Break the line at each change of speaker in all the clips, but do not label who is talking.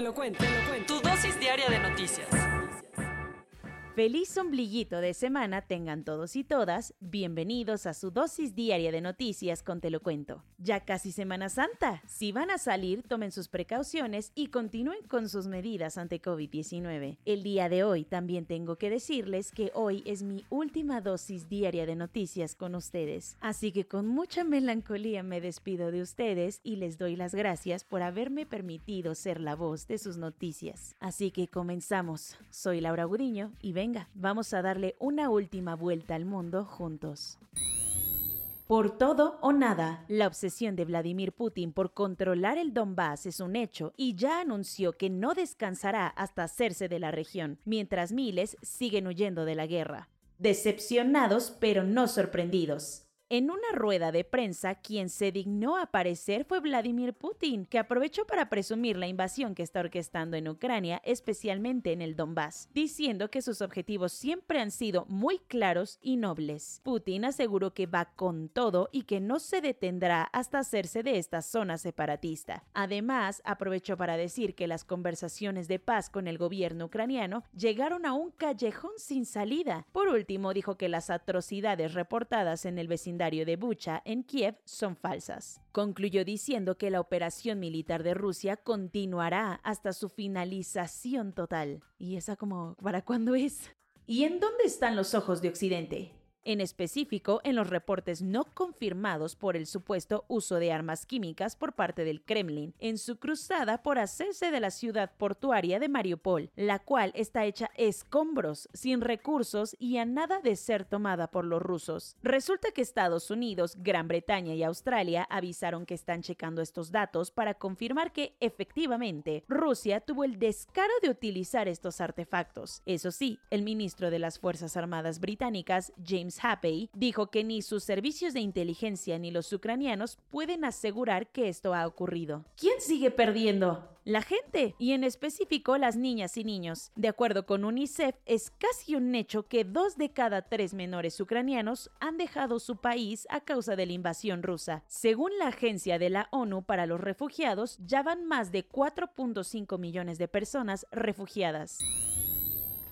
Te lo cuento, te lo cuento. Tu dosis diaria de noticias.
Feliz ombliguito de semana tengan todos y todas. Bienvenidos a su dosis diaria de noticias con Te lo cuento. Ya casi Semana Santa. Si van a salir, tomen sus precauciones y continúen con sus medidas ante COVID-19. El día de hoy también tengo que decirles que hoy es mi última dosis diaria de noticias con ustedes. Así que con mucha melancolía me despido de ustedes y les doy las gracias por haberme permitido ser la voz de sus noticias. Así que comenzamos. Soy Laura Gudiño y venga, vamos a darle una última vuelta al mundo juntos. Por todo o nada, la obsesión de Vladimir Putin por controlar el Donbass es un hecho y ya anunció que no descansará hasta hacerse de la región, mientras miles siguen huyendo de la guerra. Decepcionados pero no sorprendidos. En una rueda de prensa, quien se dignó a aparecer fue Vladimir Putin, que aprovechó para presumir la invasión que está orquestando en Ucrania, especialmente en el Donbass, diciendo que sus objetivos siempre han sido muy claros y nobles. Putin aseguró que va con todo y que no se detendrá hasta hacerse de esta zona separatista. Además, aprovechó para decir que las conversaciones de paz con el gobierno ucraniano llegaron a un callejón sin salida. Por último, dijo que las atrocidades reportadas en el vecindario de Bucha, en Kiev, son falsas. Concluyó diciendo que la operación militar de Rusia continuará hasta su finalización total. ¿Y esa como para cuándo es? ¿Y en dónde están los ojos de Occidente? En específico, en los reportes no confirmados por el supuesto uso de armas químicas por parte del Kremlin en su cruzada por hacerse de la ciudad portuaria de Mariupol, la cual está hecha escombros, sin recursos y a nada de ser tomada por los rusos. Resulta que Estados Unidos, Gran Bretaña y Australia avisaron que están checando estos datos para confirmar que, efectivamente, Rusia tuvo el descaro de utilizar estos artefactos. Eso sí, el ministro de las Fuerzas Armadas británicas, James Happey, dijo que ni sus servicios de inteligencia ni los ucranianos pueden asegurar que esto ha ocurrido. ¿Quién sigue perdiendo? La gente, y en específico las niñas y niños. De acuerdo con UNICEF, es casi un hecho que dos de cada tres menores ucranianos han dejado su país a causa de la invasión rusa. Según la Agencia de la ONU para los Refugiados, ya van más de 4.5 millones de personas refugiadas.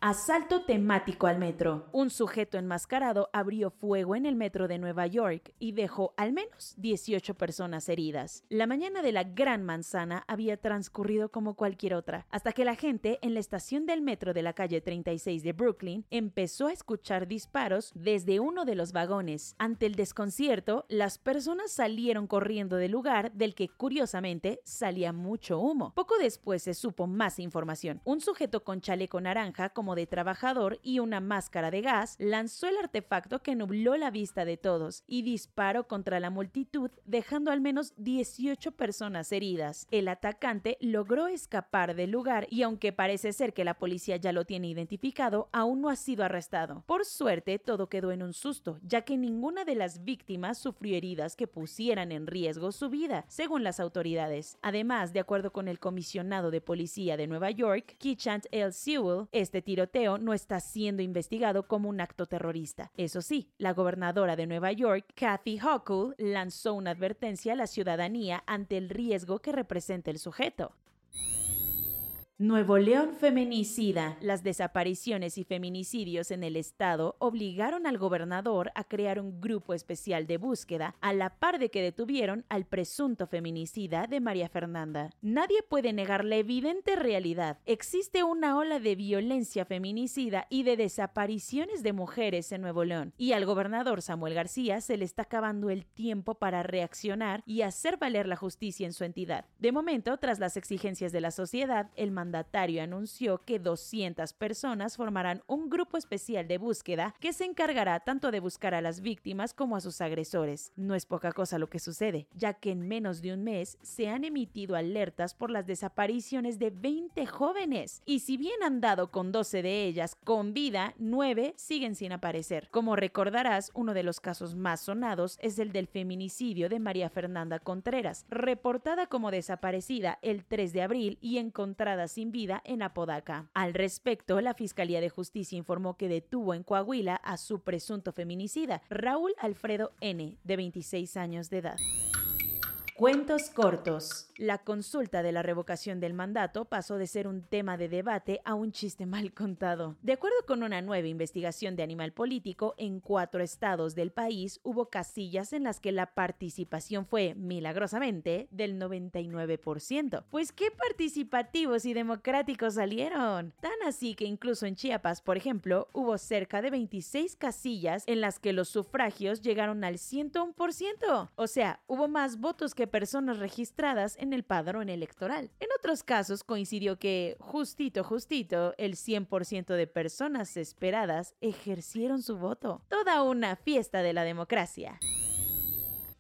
Asalto temático al metro. Un sujeto enmascarado abrió fuego en el metro de Nueva York y dejó al menos 18 personas heridas. La mañana de la Gran Manzana había transcurrido como cualquier otra, hasta que la gente en la estación del metro de la calle 36 de Brooklyn empezó a escuchar disparos desde uno de los vagones. Ante el desconcierto, las personas salieron corriendo del lugar del que curiosamente salía mucho humo. Poco después se supo más información. Un sujeto con chaleco naranja como de trabajador y una máscara de gas, lanzó el artefacto que nubló la vista de todos y disparó contra la multitud, dejando al menos 18 personas heridas. El atacante logró escapar del lugar y aunque parece ser que la policía ya lo tiene identificado, aún no ha sido arrestado. Por suerte, todo quedó en un susto, ya que ninguna de las víctimas sufrió heridas que pusieran en riesgo su vida, según las autoridades. Además, de acuerdo con el comisionado de policía de Nueva York, Keechant L. Sewell, este no está siendo investigado como un acto terrorista. Eso sí, la gobernadora de Nueva York, Kathy Hochul, lanzó una advertencia a la ciudadanía ante el riesgo que representa el sujeto. Nuevo León feminicida. Las desapariciones y feminicidios en el estado obligaron al gobernador a crear un grupo especial de búsqueda a la par de que detuvieron al presunto feminicida de María Fernanda. Nadie puede negar la evidente realidad. Existe una ola de violencia feminicida y de desapariciones de mujeres en Nuevo León y al gobernador Samuel García se le está acabando el tiempo para reaccionar y hacer valer la justicia en su entidad. De momento, tras las exigencias de la sociedad, el mandatario anunció que 200 personas formarán un grupo especial de búsqueda que se encargará tanto de buscar a las víctimas como a sus agresores. No es poca cosa lo que sucede, ya que en menos de un mes se han emitido alertas por las desapariciones de 20 jóvenes. Y si bien han dado con 12 de ellas con vida, 9 siguen sin aparecer. Como recordarás, uno de los casos más sonados es el del feminicidio de María Fernanda Contreras, reportada como desaparecida el 3 de abril y encontrada sin vida en Apodaca. Al respecto, la Fiscalía de Justicia informó que detuvo en Coahuila a su presunto feminicida, Raúl Alfredo N., de 26 años de edad. Cuentos cortos. La consulta de la revocación del mandato pasó de ser un tema de debate a un chiste mal contado. De acuerdo con una nueva investigación de Animal Político, en cuatro estados del país hubo casillas en las que la participación fue, milagrosamente, del 99%. Pues qué participativos y democráticos salieron. Tan así que incluso en Chiapas, por ejemplo, hubo cerca de 26 casillas en las que los sufragios llegaron al 101%. O sea, hubo más votos que personas registradas en el padrón electoral. En otros casos coincidió que, justito, justito, el 100% de personas esperadas ejercieron su voto. Toda una fiesta de la democracia.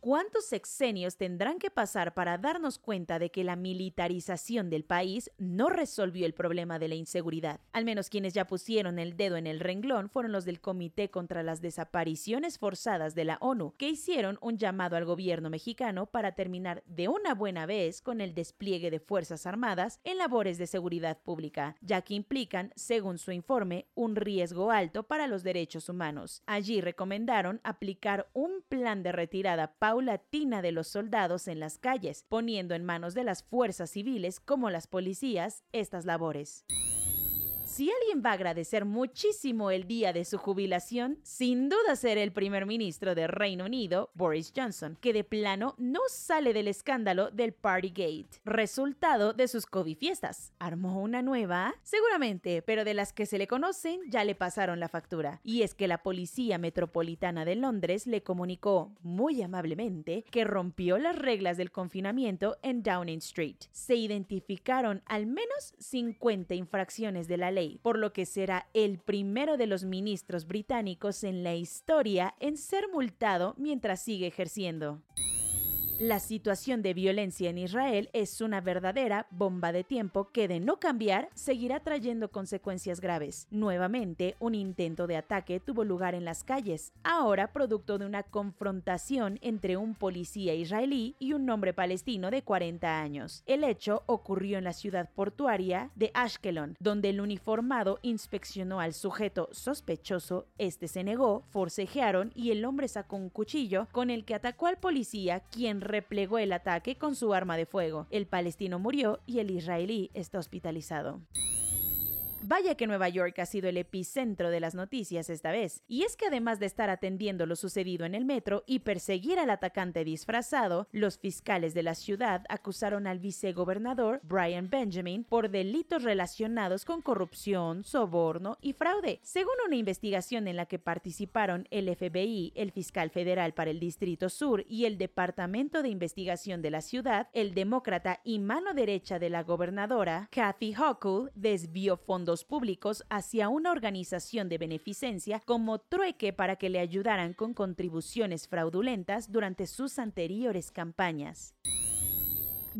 ¿Cuántos sexenios tendrán que pasar para darnos cuenta de que la militarización del país no resolvió el problema de la inseguridad? Al menos quienes ya pusieron el dedo en el renglón fueron los del Comité contra las Desapariciones Forzadas de la ONU, que hicieron un llamado al gobierno mexicano para terminar de una buena vez con el despliegue de Fuerzas Armadas en labores de seguridad pública, ya que implican, según su informe, un riesgo alto para los derechos humanos. Allí recomendaron aplicar un plan de retirada paulatina de los soldados en las calles, poniendo en manos de las fuerzas civiles como las policías estas labores. Si alguien va a agradecer muchísimo el día de su jubilación, sin duda será el primer ministro de Reino Unido, Boris Johnson, que de plano no sale del escándalo del Partygate, resultado de sus COVID fiestas. ¿Armó una nueva? Seguramente, pero de las que se le conocen ya le pasaron la factura. Y es que la Policía Metropolitana de Londres le comunicó, muy amablemente, que rompió las reglas del confinamiento en Downing Street. Se identificaron al menos 50 infracciones de la ley por lo que será el primero de los ministros británicos en la historia en ser multado mientras sigue ejerciendo. La situación de violencia en Israel es una verdadera bomba de tiempo que de no cambiar seguirá trayendo consecuencias graves. Nuevamente, un intento de ataque tuvo lugar en las calles, ahora producto de una confrontación entre un policía israelí y un hombre palestino de 40 años. El hecho ocurrió en la ciudad portuaria de Ashkelon, donde el uniformado inspeccionó al sujeto sospechoso, este se negó, forcejearon y el hombre sacó un cuchillo con el que atacó al policía, quien replegó el ataque con su arma de fuego. El palestino murió y el israelí está hospitalizado. Vaya que Nueva York ha sido el epicentro de las noticias esta vez. Y es que además de estar atendiendo lo sucedido en el metro y perseguir al atacante disfrazado, los fiscales de la ciudad acusaron al vicegobernador Brian Benjamin por delitos relacionados con corrupción, soborno y fraude. Según una investigación en la que participaron el FBI, el fiscal federal para el Distrito Sur y el Departamento de Investigación de la ciudad, el demócrata y mano derecha de la gobernadora, Kathy Hochul, desvió fondos públicos hacia una organización de beneficencia como trueque para que le ayudaran con contribuciones fraudulentas durante sus anteriores campañas.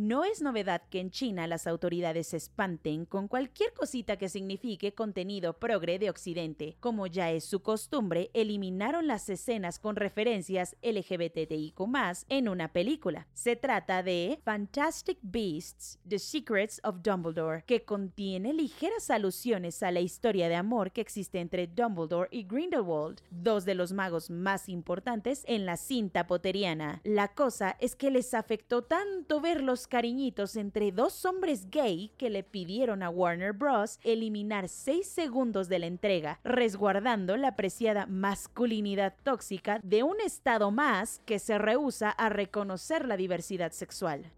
No es novedad que en China las autoridades se espanten con cualquier cosita que signifique contenido progre de Occidente. Como ya es su costumbre, eliminaron las escenas con referencias LGBTIQ en una película. Se trata de Fantastic Beasts, The Secrets of Dumbledore, que contiene ligeras alusiones a la historia de amor que existe entre Dumbledore y Grindelwald, dos de los magos más importantes en la cinta poteriana. La cosa es que les afectó tanto verlos cariñitos entre dos hombres gay que le pidieron a Warner Bros. eliminar seis segundos de la entrega, resguardando la apreciada masculinidad tóxica de un estado más que se rehúsa a reconocer la diversidad sexual.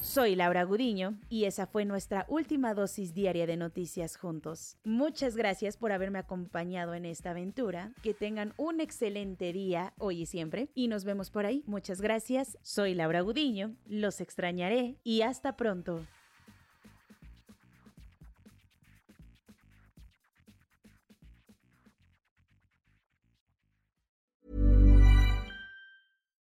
Soy Laura Gudiño y esa fue nuestra última dosis diaria de noticias juntos. Muchas gracias por haberme acompañado en esta aventura. Que tengan un excelente día hoy y siempre y nos vemos por ahí. Muchas gracias. Soy Laura Gudiño, los extrañaré y hasta pronto.